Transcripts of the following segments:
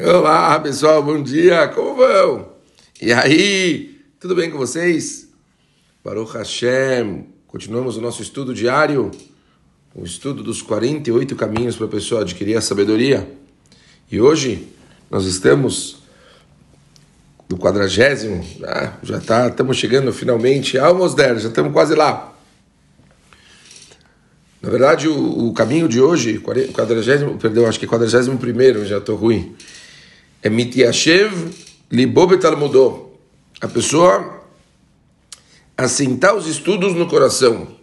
Olá pessoal, bom dia, como vão? E aí, tudo bem com vocês? Baruch Hashem, continuamos o nosso estudo diário, o estudo dos 48 caminhos para a pessoa adquirir a sabedoria. E hoje nós estamos no quadragésimo, ah, já tá, estamos chegando finalmente, there, já estamos quase lá. Na verdade, o, o caminho de hoje, quadragésimo, perdão, acho que é quadragésimo primeiro, já estou ruim. É mitiashev libobet mudou. A pessoa assentar os estudos no coração.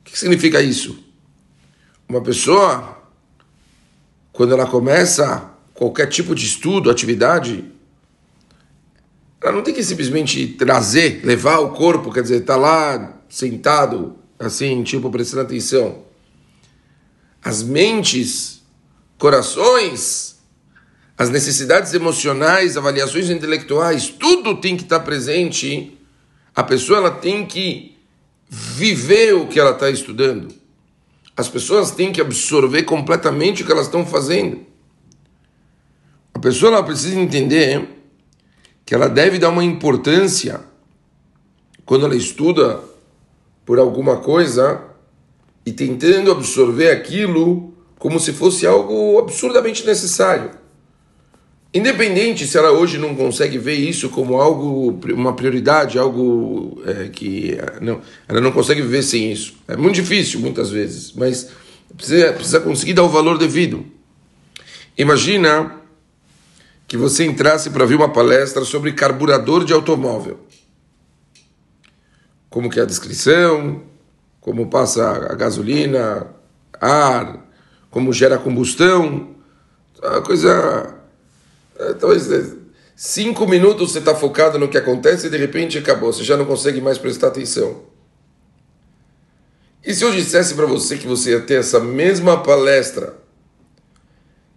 O que significa isso? Uma pessoa, quando ela começa qualquer tipo de estudo, atividade, ela não tem que simplesmente trazer, levar o corpo, quer dizer, estar tá lá sentado, assim, tipo, prestando atenção. As mentes, corações, as necessidades emocionais, avaliações intelectuais, tudo tem que estar presente. A pessoa ela tem que viver o que ela está estudando. As pessoas têm que absorver completamente o que elas estão fazendo. A pessoa ela precisa entender que ela deve dar uma importância quando ela estuda por alguma coisa e tentando absorver aquilo como se fosse algo absurdamente necessário. Independente se ela hoje não consegue ver isso como algo, uma prioridade, algo é, que não, ela não consegue viver sem isso. É muito difícil muitas vezes, mas precisa, precisa conseguir dar o valor devido. Imagina que você entrasse para ver uma palestra sobre carburador de automóvel como que é a descrição, como passa a gasolina, ar, como gera combustão, é uma coisa, talvez é, cinco minutos você está focado no que acontece e de repente acabou, você já não consegue mais prestar atenção. E se eu dissesse para você que você ia ter essa mesma palestra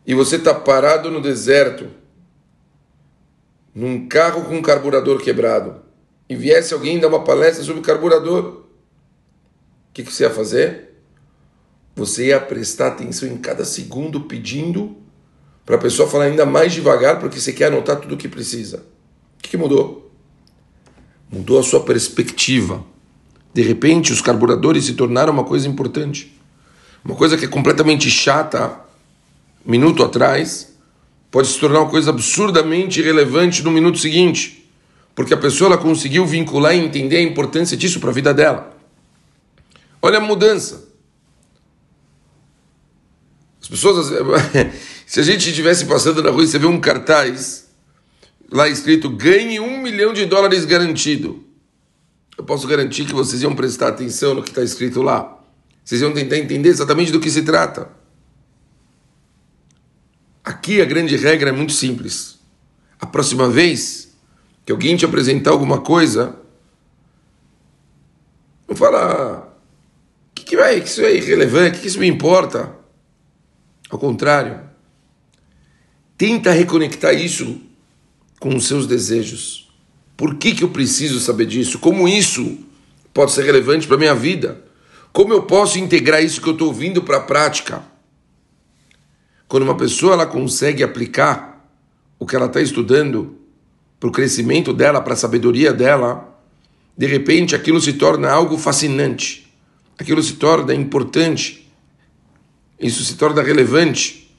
e você está parado no deserto, num carro com um carburador quebrado, e viesse alguém dar uma palestra sobre carburador, o que, que você ia fazer? Você ia prestar atenção em cada segundo pedindo para a pessoa falar ainda mais devagar porque você quer anotar tudo o que precisa. O que, que mudou? Mudou a sua perspectiva. De repente, os carburadores se tornaram uma coisa importante. Uma coisa que é completamente chata, minuto atrás, pode se tornar uma coisa absurdamente irrelevante no minuto seguinte porque a pessoa ela conseguiu vincular e entender a importância disso para a vida dela. Olha a mudança. As pessoas, se a gente estivesse passando na rua e você vê um cartaz lá escrito ganhe um milhão de dólares garantido, eu posso garantir que vocês iam prestar atenção no que está escrito lá. Vocês iam tentar entender exatamente do que se trata. Aqui a grande regra é muito simples. A próxima vez que alguém te apresentar alguma coisa, não fala, o que, que vai, que isso é irrelevante, o que, que isso me importa? Ao contrário, tenta reconectar isso com os seus desejos. Por que, que eu preciso saber disso? Como isso pode ser relevante para a minha vida? Como eu posso integrar isso que eu estou ouvindo para a prática? Quando uma pessoa ela consegue aplicar o que ela está estudando, para o crescimento dela, para a sabedoria dela, de repente aquilo se torna algo fascinante, aquilo se torna importante, isso se torna relevante.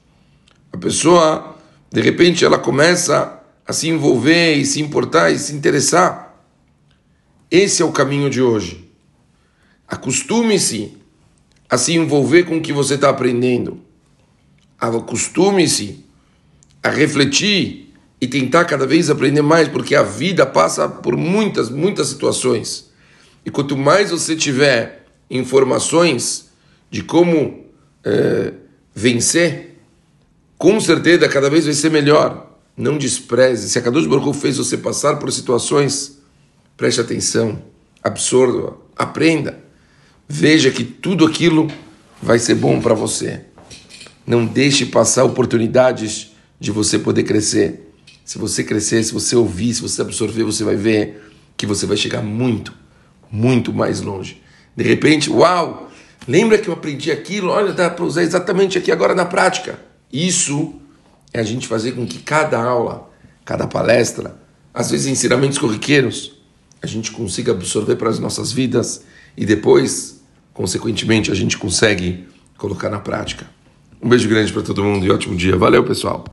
A pessoa, de repente, ela começa a se envolver e se importar e se interessar. Esse é o caminho de hoje. Acostume-se a se envolver com o que você está aprendendo. Acostume-se a refletir e tentar cada vez aprender mais, porque a vida passa por muitas, muitas situações. E quanto mais você tiver informações de como é, vencer, com certeza cada vez vai ser melhor. Não despreze. Se a Kadosh Baruch fez você passar por situações, preste atenção, absorva, aprenda. Veja que tudo aquilo vai ser bom para você. Não deixe passar oportunidades de você poder crescer. Se você crescer, se você ouvir, se você absorver, você vai ver que você vai chegar muito, muito mais longe. De repente, uau! Lembra que eu aprendi aquilo? Olha, dá para usar exatamente aqui agora na prática. Isso é a gente fazer com que cada aula, cada palestra, às vezes ensinamentos corriqueiros, a gente consiga absorver para as nossas vidas e depois, consequentemente, a gente consegue colocar na prática. Um beijo grande para todo mundo e ótimo dia. Valeu, pessoal!